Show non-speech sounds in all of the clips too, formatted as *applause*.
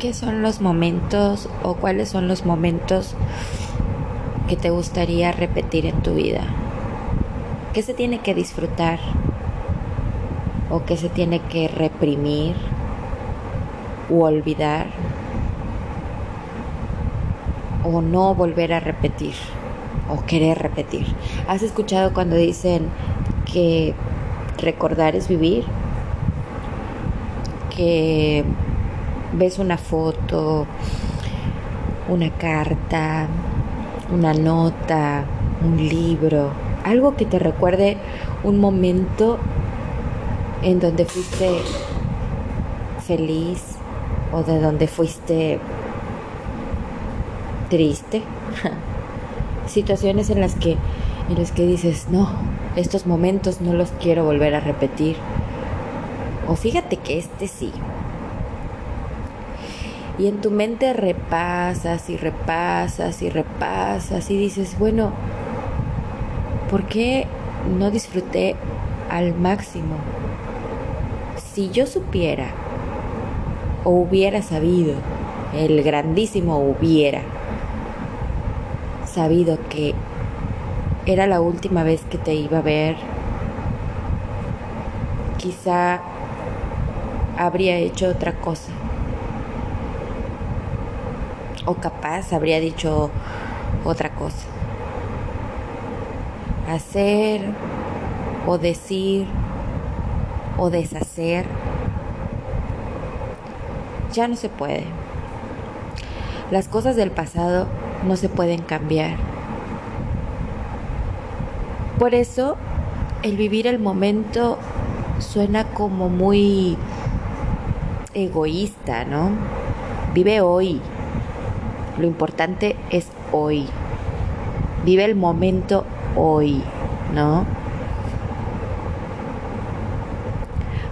¿qué son los momentos o cuáles son los momentos que te gustaría repetir en tu vida? ¿Qué se tiene que disfrutar? ¿O qué se tiene que reprimir? ¿O olvidar? ¿O no volver a repetir? ¿O querer repetir? ¿Has escuchado cuando dicen que recordar es vivir? Que ves una foto, una carta, una nota, un libro, algo que te recuerde un momento en donde fuiste feliz o de donde fuiste triste. *laughs* Situaciones en las que en las que dices, "No, estos momentos no los quiero volver a repetir." O fíjate que este sí. Y en tu mente repasas y repasas y repasas y dices, bueno, ¿por qué no disfruté al máximo? Si yo supiera o hubiera sabido, el grandísimo hubiera sabido que era la última vez que te iba a ver, quizá habría hecho otra cosa o capaz habría dicho otra cosa. Hacer o decir o deshacer ya no se puede. Las cosas del pasado no se pueden cambiar. Por eso el vivir el momento suena como muy egoísta, ¿no? Vive hoy, lo importante es hoy. Vive el momento hoy, ¿no?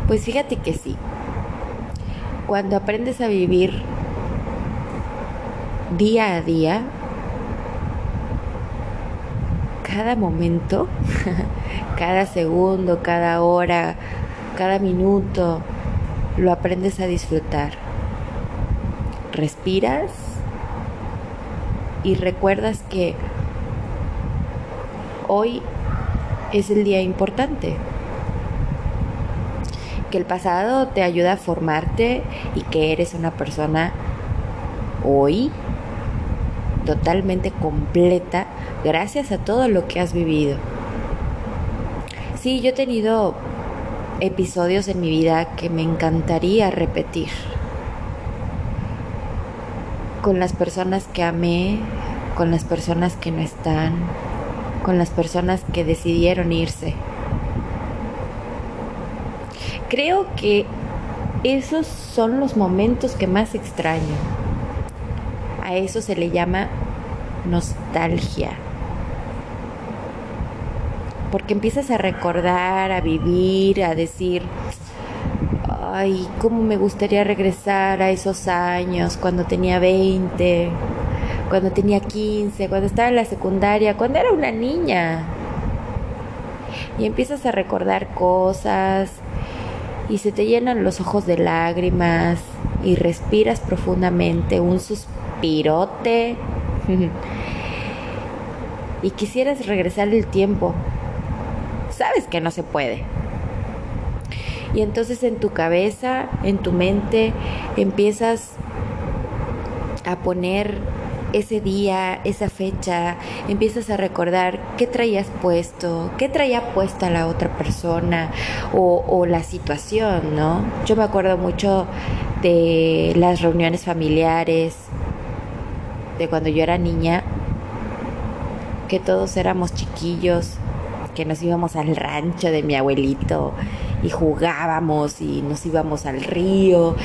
Pues fíjate que sí. Cuando aprendes a vivir día a día, cada momento, *laughs* cada segundo, cada hora, cada minuto, lo aprendes a disfrutar. Respiras y recuerdas que hoy es el día importante. Que el pasado te ayuda a formarte y que eres una persona hoy totalmente completa gracias a todo lo que has vivido. Sí, yo he tenido episodios en mi vida que me encantaría repetir con las personas que amé, con las personas que no están, con las personas que decidieron irse. Creo que esos son los momentos que más extraño. A eso se le llama nostalgia. Porque empiezas a recordar, a vivir, a decir, ay, cómo me gustaría regresar a esos años cuando tenía 20, cuando tenía 15, cuando estaba en la secundaria, cuando era una niña. Y empiezas a recordar cosas y se te llenan los ojos de lágrimas y respiras profundamente un suspirote *laughs* y quisieras regresar el tiempo. Sabes que no se puede y entonces en tu cabeza, en tu mente, empiezas a poner ese día, esa fecha, empiezas a recordar qué traías puesto, qué traía puesta la otra persona o, la situación, ¿no? Yo me acuerdo mucho de las reuniones familiares, de cuando yo era niña, que todos éramos chiquillos, que nos íbamos al rancho de mi abuelito y jugábamos y nos íbamos al río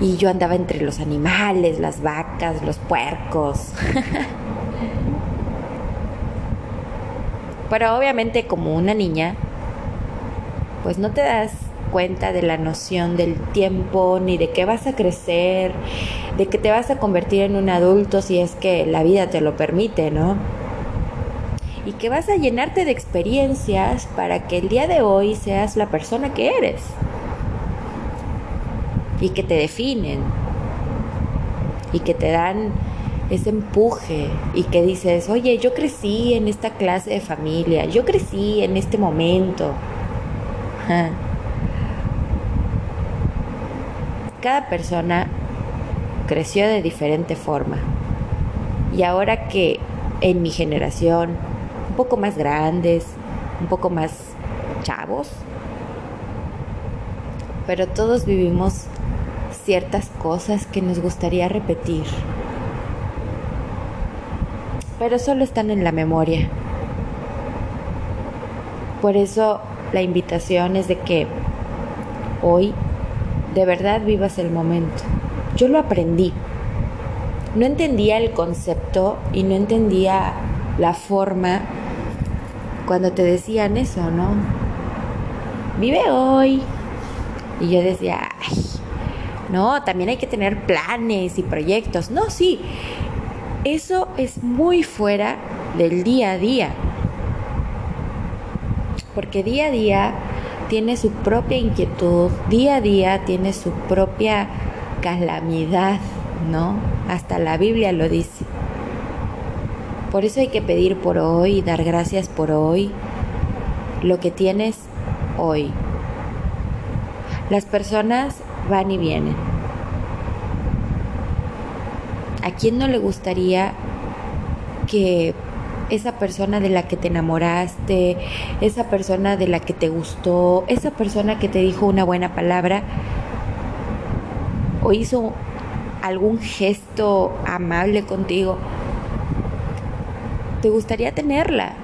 y yo andaba entre los animales, las vacas, los puercos. *laughs* Pero obviamente como una niña, pues no te das cuenta de la noción del tiempo, ni de que vas a crecer, de que te vas a convertir en un adulto si es que la vida te lo permite, ¿no? Y que vas a llenarte de experiencias para que el día de hoy seas la persona que eres y que te definen. y que te dan ese empuje y que dices, oye, yo crecí en esta clase de familia, yo crecí en este momento. *laughs* Cada persona creció de diferente forma. Y ahora que en mi generación, poco más grandes, un poco más chavos, pero todos vivimos ciertas cosas que nos gustaría repetir pero solo están en la memoria. Por eso la invitación es de que hoy de verdad vivas el momento. Yo lo aprendí. No entendía el concepto y no entendía la forma cuando te decían eso, ¿no? Vive hoy. Y yo decía, ay, no, también hay que tener planes y proyectos. No, sí, eso es muy fuera del día a día. Porque día a día tiene su propia inquietud, día a día tiene su propia calamidad, ¿no? Hasta la Biblia lo dice. Por eso hay que pedir por hoy, dar gracias por hoy, lo que tienes hoy. Las personas van y vienen ¿A quién no le gustaría que esa persona de la que te enamoraste, esa persona de la que te gustó, esa persona que te dijo una buena palabra o hizo algún gesto amable contigo, te gustaría tenerla?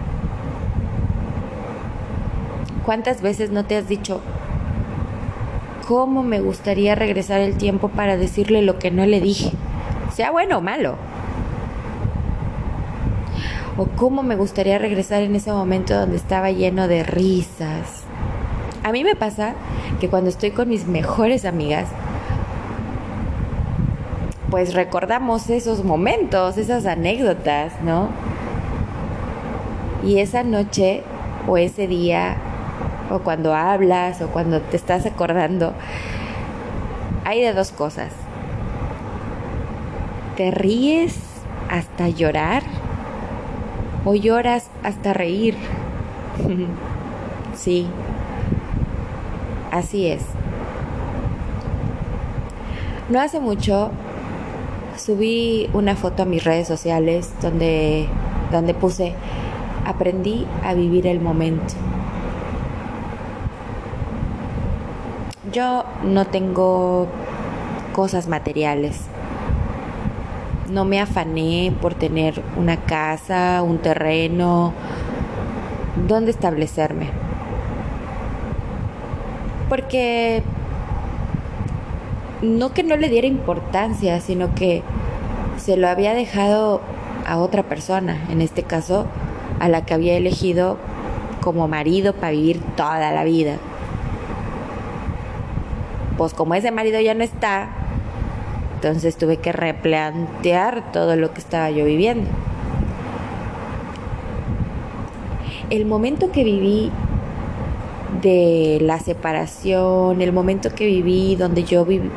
¿Cuántas veces no te has dicho, cómo me gustaría regresar el tiempo para decirle lo que no le dije? sea bueno o malo. O cómo me gustaría regresar en ese momento donde estaba lleno de risas. A mí me pasa que cuando estoy con mis mejores amigas, pues recordamos esos momentos, esas anécdotas, ¿no? Y esa noche o ese día, o cuando hablas, o cuando te estás acordando, hay de dos cosas ¿Te ríes hasta llorar? ¿O lloras hasta reír? *laughs* sí, así es. No hace mucho subí una foto a mis redes sociales donde, donde puse, aprendí a vivir el momento. Yo no tengo cosas materiales no me afané por tener una casa, un terreno, donde establecerme. Porque no que no le diera importancia, sino que se lo había dejado a otra persona, en este caso a la que había elegido como marido para vivir toda la vida. Pues como ese marido ya no está, entonces tuve que replantear todo lo que estaba yo viviendo. El momento que viví de la separación, el momento que viví donde yo viví,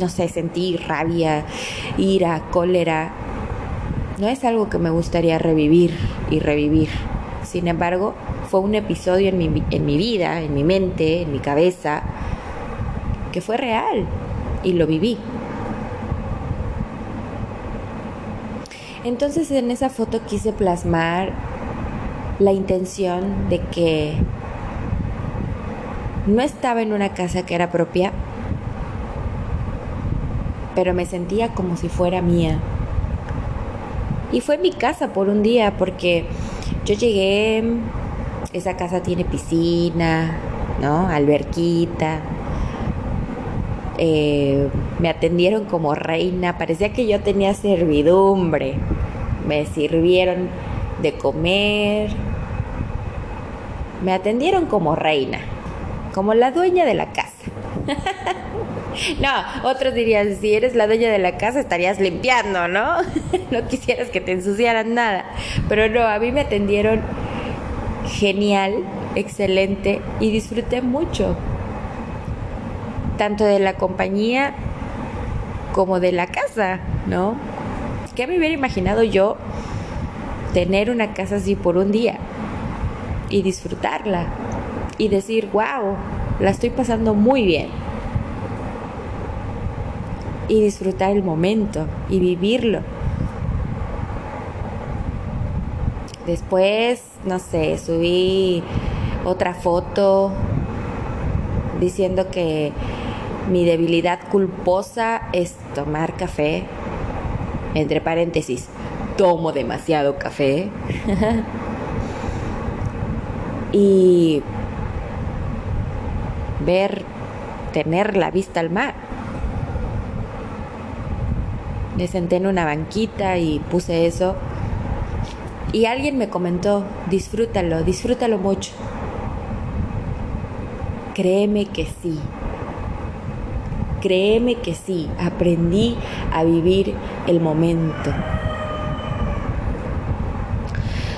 no sé, sentí rabia, ira, cólera, no es algo que me gustaría revivir y revivir. Sin embargo, fue un episodio en mi, en mi vida, en mi mente, en mi cabeza, que fue real y lo viví. Entonces en esa foto quise plasmar la intención de que no estaba en una casa que era propia, pero me sentía como si fuera mía. Y fue mi casa por un día porque yo llegué, esa casa tiene piscina, ¿no? Alberquita. Eh, me atendieron como reina, parecía que yo tenía servidumbre. Me sirvieron de comer. Me atendieron como reina, como la dueña de la casa. *laughs* *laughs* no, otros dirían, si eres la dueña de la casa estarías limpiando, ¿no? *laughs* no quisieras que te ensuciaran nada. Pero no, a mí me atendieron genial, excelente y disfruté mucho tanto de la compañía como de la casa, ¿no? ¿Qué me hubiera imaginado yo tener una casa así por un día y disfrutarla y decir, wow, la estoy pasando muy bien? Y disfrutar el momento y vivirlo. Después, no sé, subí otra foto diciendo que mi debilidad culposa es tomar café. Entre paréntesis, tomo demasiado café. *laughs* y ver, tener la vista al mar. Me senté en una banquita y puse eso y alguien me comentó, disfrútalo, disfrútalo mucho. Créeme que sí. Créeme que sí. Aprendí a vivir el momento.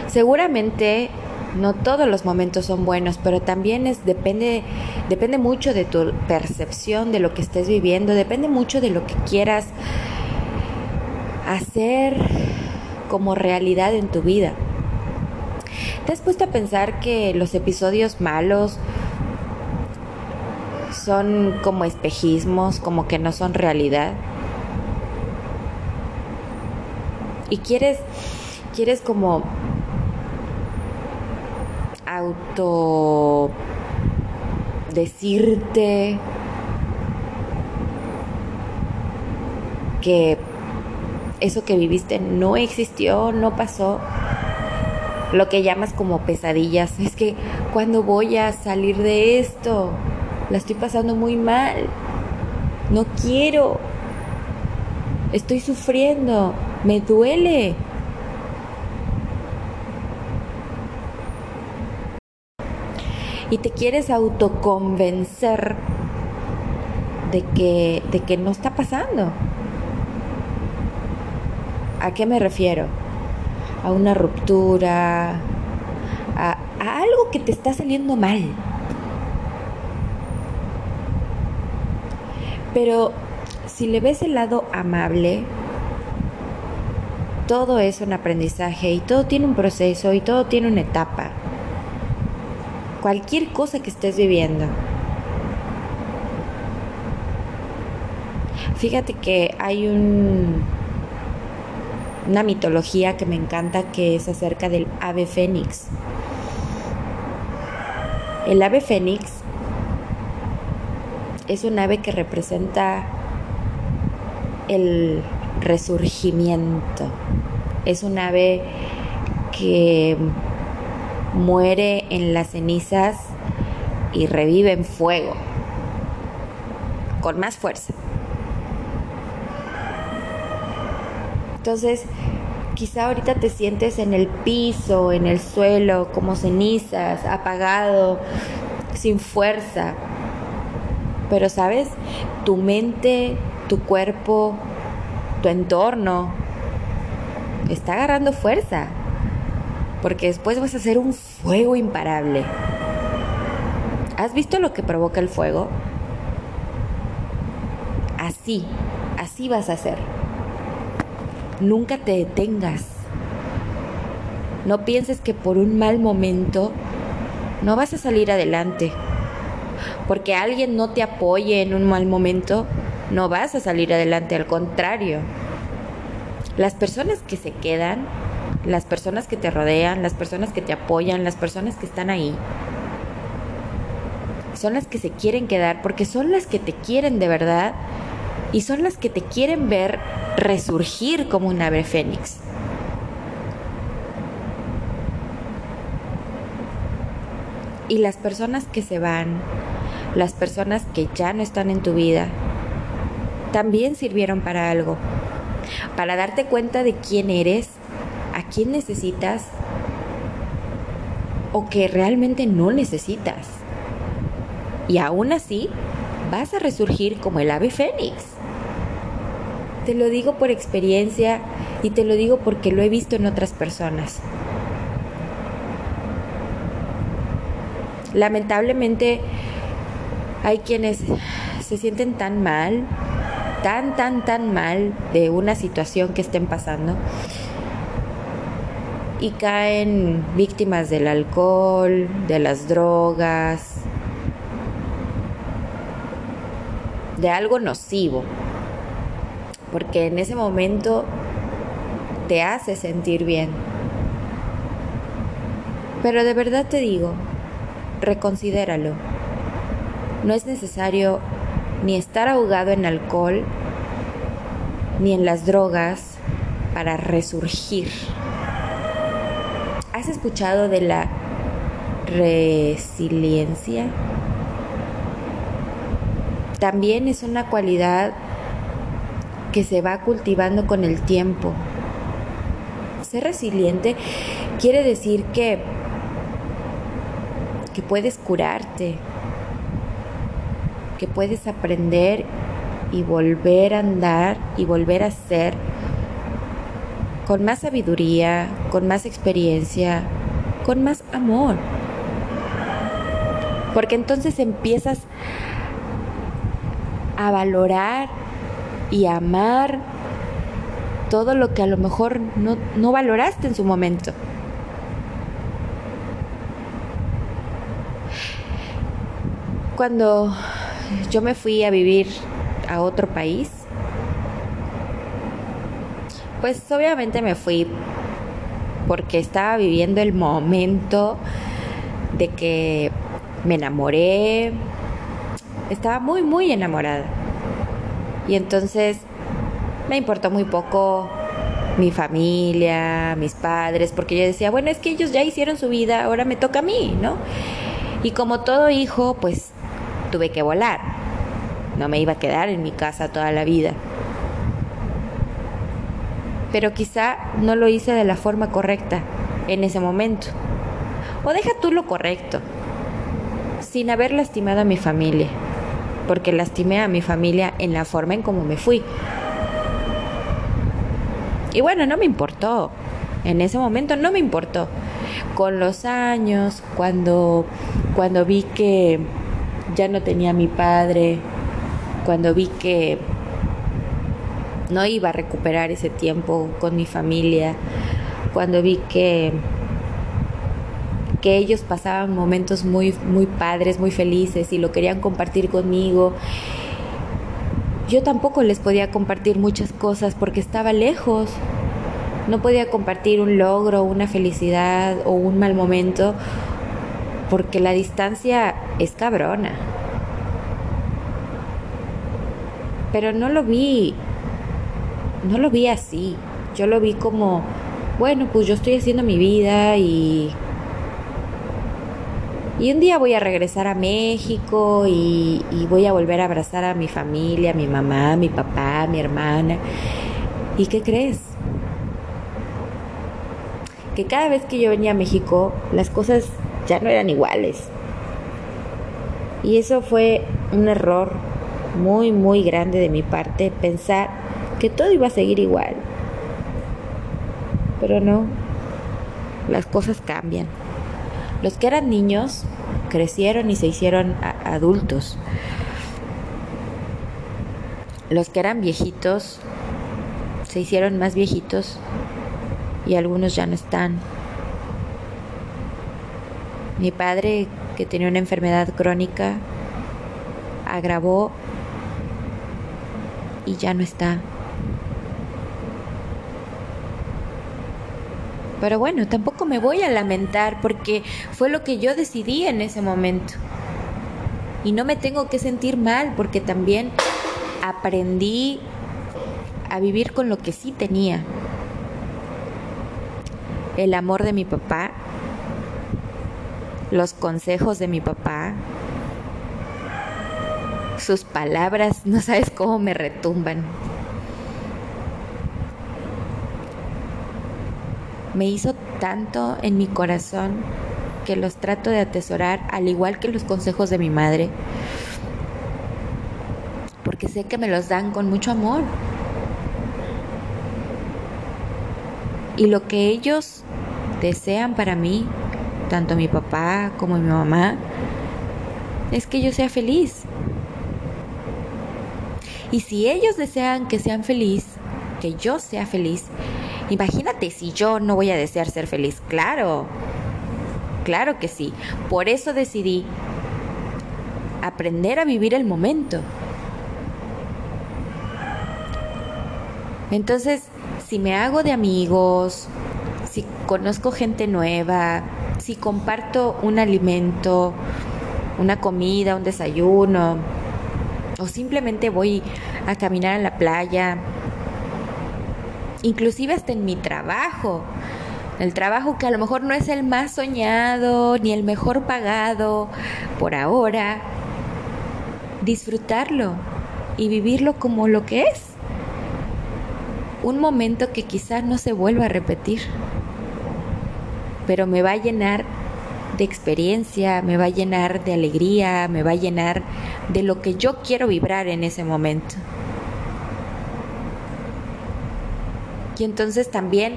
Seguramente no todos los momentos son buenos, pero también es depende depende mucho de tu percepción de lo que estés viviendo, depende mucho de lo que quieras hacer como realidad en tu vida. ¿Te has puesto a pensar que los episodios malos son como espejismos, como que no son realidad? Y quieres quieres como auto decirte que eso que viviste no existió, no pasó. Lo que llamas como pesadillas. Es que cuando voy a salir de esto, la estoy pasando muy mal. No quiero. Estoy sufriendo. Me duele. Y te quieres autoconvencer de que, de que no está pasando. ¿A qué me refiero? A una ruptura, a, algo que te está saliendo mal. Pero si le ves el lado amable, todo es un aprendizaje y todo tiene un proceso y todo tiene una etapa. Cualquier cosa que estés viviendo. Fíjate que hay un una mitología que me encanta que es acerca del ave fénix. El ave fénix es un ave que representa el resurgimiento. Es un ave que muere en las cenizas y revive en fuego, con más fuerza. Entonces, quizá ahorita te sientes en el piso, en el suelo, como cenizas, apagado, sin fuerza. Pero sabes, tu mente, tu cuerpo, tu entorno está agarrando fuerza. Porque después vas a hacer un fuego imparable. ¿Has visto lo que provoca el fuego? Así, así vas a hacer. Nunca te detengas. No pienses que por un mal momento no vas a salir adelante. Porque alguien no te apoye en un mal momento, no vas a salir adelante, al contrario. Las personas que se quedan, las personas que te rodean, las personas que te apoyan, las personas que están ahí, son las que se quieren quedar porque son las que te quieren de verdad y son las que te quieren ver resurgir como un ave fénix. Y las personas que se van, las personas que ya no están en tu vida, también sirvieron para algo, para darte cuenta de quién eres, a quién necesitas o que realmente no necesitas. Y aún así, vas a resurgir como el ave fénix. Te lo digo por experiencia y te lo digo porque lo he visto en otras personas. Lamentablemente hay quienes se sienten tan mal tan, tan, tan mal de una situación que estén pasando y caen víctimas del alcohol, de las drogas, de algo nocivo, porque en ese momento te hace sentir bien. Pero de verdad te digo, reconsidéralo. No es necesario ni estar ahogado en alcohol, ni en las drogas para resurgir. ¿Has escuchado de la resiliencia? También es una cualidad que se va cultivando con el tiempo. Ser resiliente quiere decir que, que puedes curarte, que puedes aprender y volver a andar y volver a ser con más sabiduría, con más experiencia, con más amor. Porque entonces empiezas a valorar y amar todo lo que a lo mejor no, no valoraste en su momento. Cuando yo me fui a vivir a otro país, pues obviamente me fui porque estaba viviendo el momento de que me enamoré, estaba muy, muy enamorada. Y entonces me importó muy poco mi familia, mis padres, porque yo decía, bueno, es que ellos ya hicieron su vida, ahora me toca a mí, ¿no? Y como todo hijo, pues tuve que volar. No me iba a quedar en mi casa toda la vida. Pero quizá no lo hice de la forma correcta en ese momento. O deja tú lo correcto, sin haber lastimado a mi familia, porque lastimé a mi familia en la forma en cómo me fui. Y bueno, no me importó. En ese momento no me importó. Con los años, cuando, cuando vi que ya no tenía a mi padre, cuando vi que no iba a recuperar ese tiempo con mi familia, cuando vi que que ellos pasaban momentos muy muy padres, muy felices y lo querían compartir conmigo. Yo tampoco les podía compartir muchas cosas porque estaba lejos. No podía compartir un logro, una felicidad o un mal momento porque la distancia es cabrona. Pero no lo vi, no lo vi así. Yo lo vi como, bueno, pues yo estoy haciendo mi vida y y un día voy a regresar a México y, voy a volver a abrazar a mi familia, a mi mamá, a mi papá, a mi hermana. ¿Y qué crees? Que cada vez que yo venía a México, las cosas ya no eran iguales. Y eso fue un error muy, muy grande de mi parte, pensar que todo iba a seguir igual. Pero no, las cosas cambian. Los que eran niños crecieron y se hicieron adultos. Los que eran viejitos se hicieron más viejitos y algunos ya no están. Mi padre, que tenía una enfermedad crónica, agravó y ya no está. Pero bueno, tampoco me voy a lamentar porque fue lo que yo decidí en ese momento. Y no me tengo que sentir mal porque también aprendí a vivir con lo que sí tenía. El amor de mi papá, los consejos de mi papá, sus palabras, *laughs* no sabes cómo me retumban. me hizo tanto en mi corazón que los trato de atesorar al igual que los consejos de mi madre, porque sé que me los dan con mucho amor. Y lo que ellos desean para mí, tanto mi papá como mi mamá, es que yo sea feliz. Y si ellos desean que sean feliz, que yo sea feliz, imagínate si yo no voy a desear ser feliz. Claro, claro que sí. Por eso decidí aprender a vivir el momento. Entonces, si me hago de amigos, si conozco gente nueva, si comparto un alimento, una comida, un desayuno, o simplemente voy a caminar a la playa, inclusive hasta en mi trabajo, el trabajo que a lo mejor no es el más soñado ni el mejor pagado por ahora, disfrutarlo y vivirlo como lo que es. Un momento que quizás no se vuelva a repetir, pero me va a llenar de experiencia, me va a llenar de alegría, me va a llenar de lo que yo quiero vibrar en ese momento. Y entonces también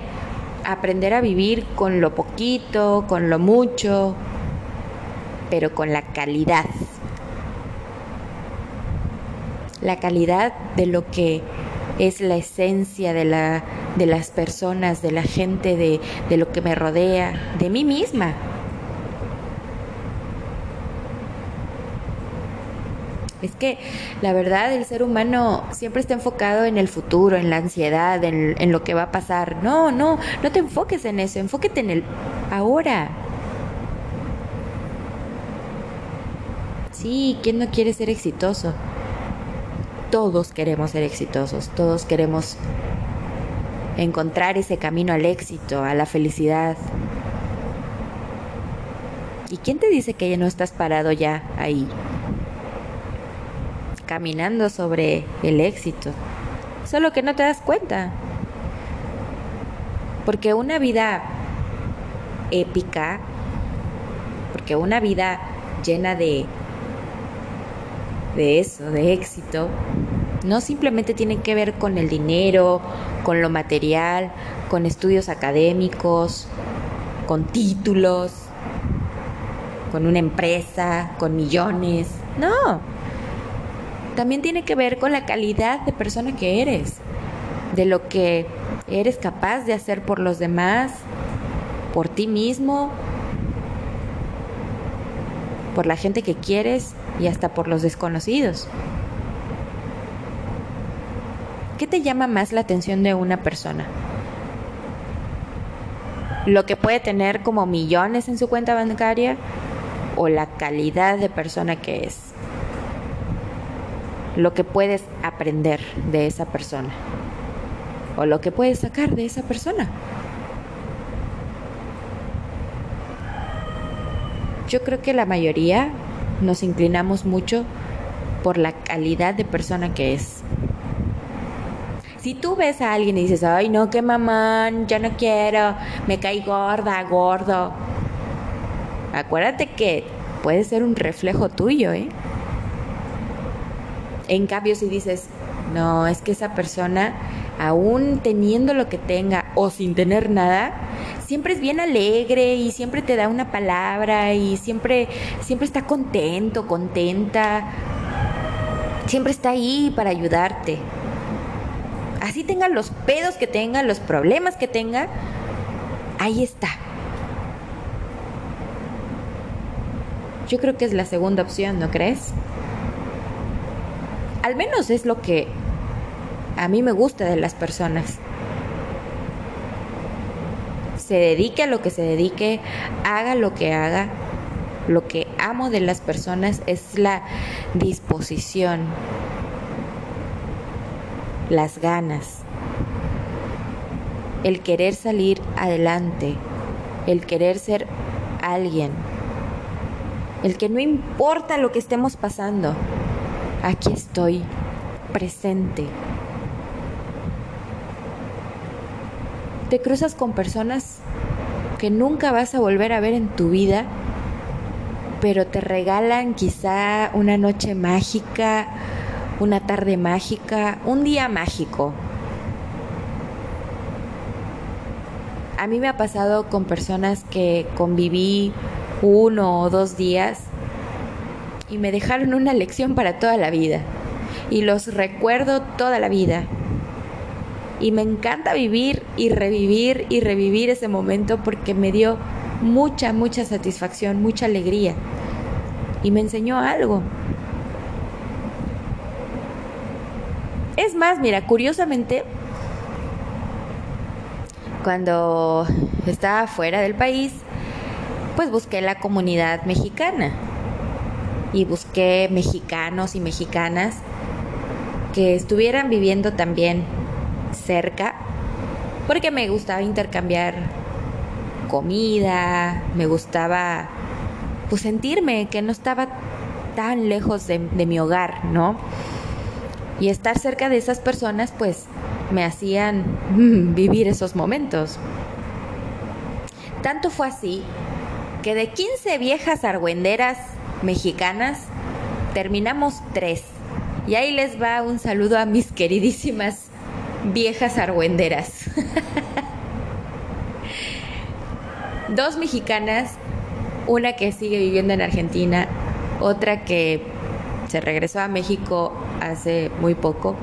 aprender a vivir con lo poquito, con lo mucho, pero con la calidad. La calidad de lo que es la esencia de, la, de las personas, de la gente, de, de lo que me rodea, de mí misma. Es que la verdad el ser humano siempre está enfocado en el futuro, en la ansiedad, en, en, lo que va a pasar. No, no, no te enfoques en eso, enfóquete en el ahora. Sí, ¿quién no quiere ser exitoso? Todos queremos ser exitosos, todos queremos encontrar ese camino al éxito, a la felicidad. ¿Y quién te dice que ya no estás parado ya ahí? Caminando sobre el éxito. Solo que no te das cuenta. Porque una vida épica, porque una vida llena de de eso, de éxito, no simplemente tiene que ver con el dinero, con lo material, con estudios académicos, con títulos, con una empresa, con millones. No, también tiene que ver con la calidad de persona que eres, de lo que eres capaz de hacer por los demás, por ti mismo, por la gente que quieres y hasta por los desconocidos. ¿Qué te llama más la atención de una persona? ¿Lo que puede tener como millones en su cuenta bancaria o la calidad de persona que es? Lo que puedes aprender de esa persona o lo que puedes sacar de esa persona. Yo creo que la mayoría nos inclinamos mucho por la calidad de persona que es. Si tú ves a alguien y dices, ay no, qué mamán, ya no quiero, me caí gorda, gordo, acuérdate que puede ser un reflejo tuyo, ¿eh? En cambio, si dices, no, es que esa persona, aún teniendo lo que tenga o sin tener nada, siempre es bien alegre y siempre te da una palabra y siempre, siempre está contento, contenta, siempre está ahí para ayudarte. Así tenga los pedos que tenga, los problemas que tenga, ahí está. Yo creo que es la segunda opción, ¿no crees? Al menos es lo que a mí me gusta de las personas. Se dedique a lo que se dedique, haga lo que haga. Lo que amo de las personas es la disposición, las ganas, el querer salir adelante, el querer ser alguien, el que no importa lo que estemos pasando, aquí estoy presente. Te cruzas con personas que nunca vas a volver a ver en tu vida, pero te regalan quizá una noche mágica, una tarde mágica, un día mágico. A mí me ha pasado con personas que conviví uno o dos días y me dejaron una lección para toda la vida. y los recuerdo toda la vida. Y me encanta vivir y revivir y revivir ese momento porque me dio mucha, mucha satisfacción, mucha alegría. Y me enseñó algo. Es más, mira, curiosamente, cuando estaba fuera del país, pues busqué la comunidad mexicana y busqué mexicanos y mexicanas que estuvieran viviendo también cerca, porque me gustaba intercambiar comida, me gustaba pues sentirme que no estaba tan lejos de, mi hogar, ¿no? Y estar cerca de esas personas pues me hacían *laughs* vivir esos momentos. Tanto fue así que de 15 viejas argüenderas mexicanas terminamos tres. Y ahí les va un saludo a mis queridísimas viejas argüenderas. *laughs* Dos mexicanas, una que sigue viviendo en Argentina, otra que se regresó a México hace muy poco,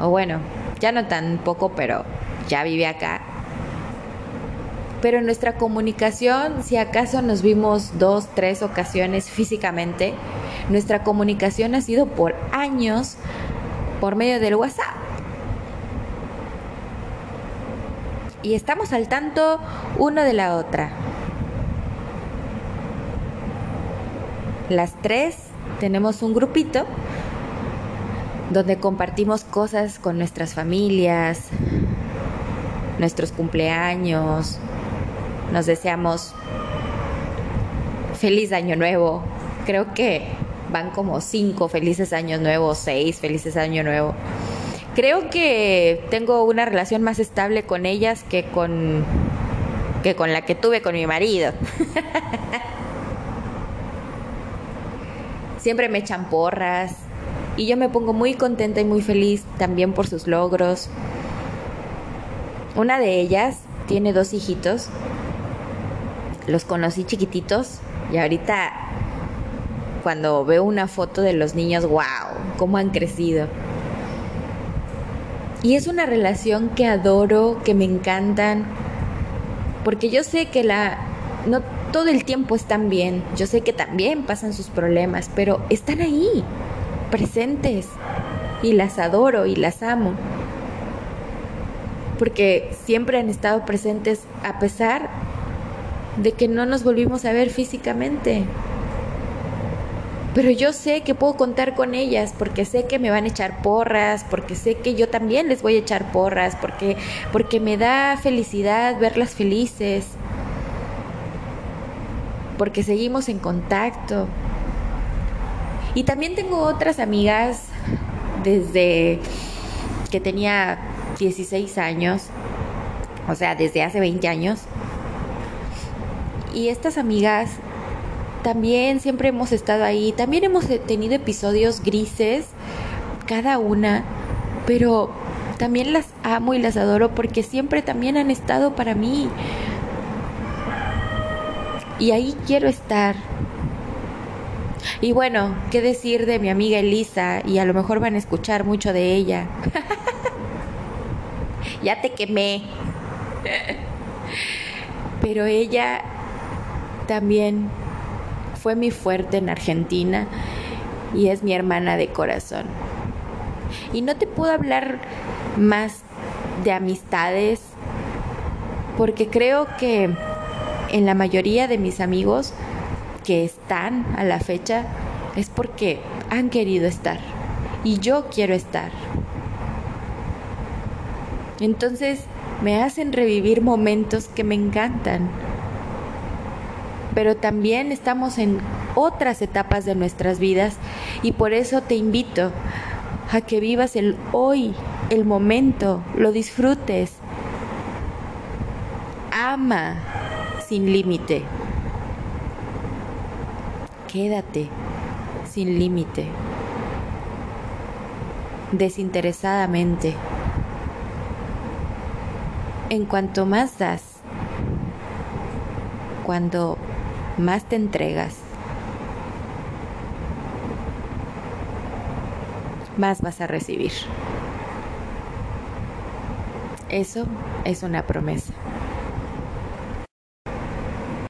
o bueno, ya no tan poco, pero ya vive acá. Pero nuestra comunicación, si acaso nos vimos dos, tres ocasiones físicamente, nuestra comunicación ha sido por años por medio del WhatsApp. Y estamos al tanto uno de la otra. Las tres tenemos un grupito donde compartimos cosas con nuestras familias, nuestros cumpleaños, nos deseamos feliz año nuevo. Creo que van como cinco felices años nuevos, seis felices año nuevo. Creo que tengo una relación más estable con ellas que con que con la que tuve con mi marido. *laughs* Siempre me echan porras, y yo me pongo muy contenta y muy feliz también por sus logros. Una de ellas tiene dos hijitos. Los conocí chiquititos y ahorita cuando veo una foto de los niños, wow, cómo han crecido. Y es una relación que adoro, que me encantan, porque yo sé que la no todo el tiempo están bien. Yo sé que también pasan sus problemas, pero están ahí presentes y las adoro y las amo. Porque siempre han estado presentes a pesar de que no nos volvimos a ver físicamente. Pero yo sé que puedo contar con ellas porque sé que me van a echar porras, porque sé que yo también les voy a echar porras, porque porque me da felicidad verlas felices. Porque seguimos en contacto, y también tengo otras amigas desde que tenía 16 años, o sea, desde hace 20 años. Y estas amigas también siempre hemos estado ahí, también hemos tenido episodios grises, cada una, pero también las amo y las adoro porque siempre también han estado para mí. Y ahí quiero estar, y bueno, ¿qué decir de mi amiga Elisa? Y a lo mejor van a escuchar mucho de ella. *laughs* ya te quemé. Pero ella también fue mi fuerte en Argentina y es mi hermana de corazón. Y no te puedo hablar más de amistades porque creo que en la mayoría de mis amigos que están a la fecha es porque han querido estar y yo quiero estar. Entonces me hacen revivir momentos que me encantan. Pero también estamos en otras etapas de nuestras vidas y por eso te invito a que vivas el hoy, el momento, lo disfrutes. Ama sin límite. Quédate sin límite, desinteresadamente. En cuanto más das, cuando más te entregas, más vas a recibir. Eso es una promesa.